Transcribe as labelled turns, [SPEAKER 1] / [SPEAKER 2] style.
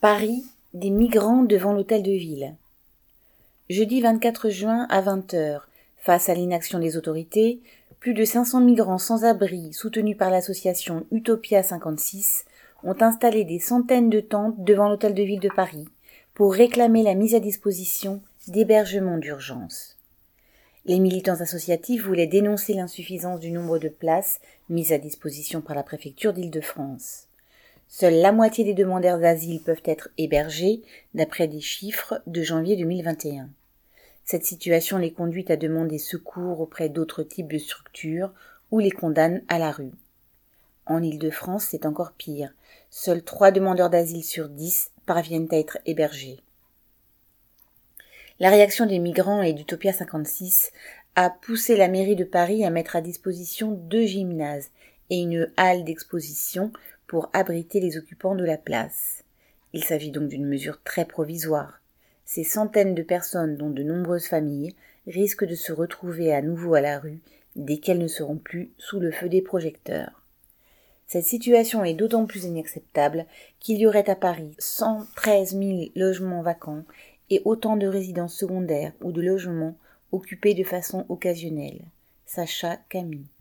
[SPEAKER 1] Paris, des migrants devant l'hôtel de ville. Jeudi 24 juin à 20h, face à l'inaction des autorités, plus de 500 migrants sans abri, soutenus par l'association Utopia 56, ont installé des centaines de tentes devant l'hôtel de ville de Paris pour réclamer la mise à disposition d'hébergements d'urgence. Les militants associatifs voulaient dénoncer l'insuffisance du nombre de places mises à disposition par la préfecture d'Île-de-France. Seule la moitié des demandeurs d'asile peuvent être hébergés, d'après des chiffres de janvier 2021. Cette situation les conduit à demander secours auprès d'autres types de structures ou les condamne à la rue. En Île-de-France, c'est encore pire. Seuls trois demandeurs d'asile sur dix parviennent à être hébergés. La réaction des migrants et d'Utopia 56 a poussé la mairie de Paris à mettre à disposition deux gymnases et une halle d'exposition pour abriter les occupants de la place. Il s'agit donc d'une mesure très provisoire. Ces centaines de personnes, dont de nombreuses familles, risquent de se retrouver à nouveau à la rue dès qu'elles ne seront plus sous le feu des projecteurs. Cette situation est d'autant plus inacceptable qu'il y aurait à Paris 113 000 logements vacants et autant de résidences secondaires ou de logements occupés de façon occasionnelle. Sacha Camille.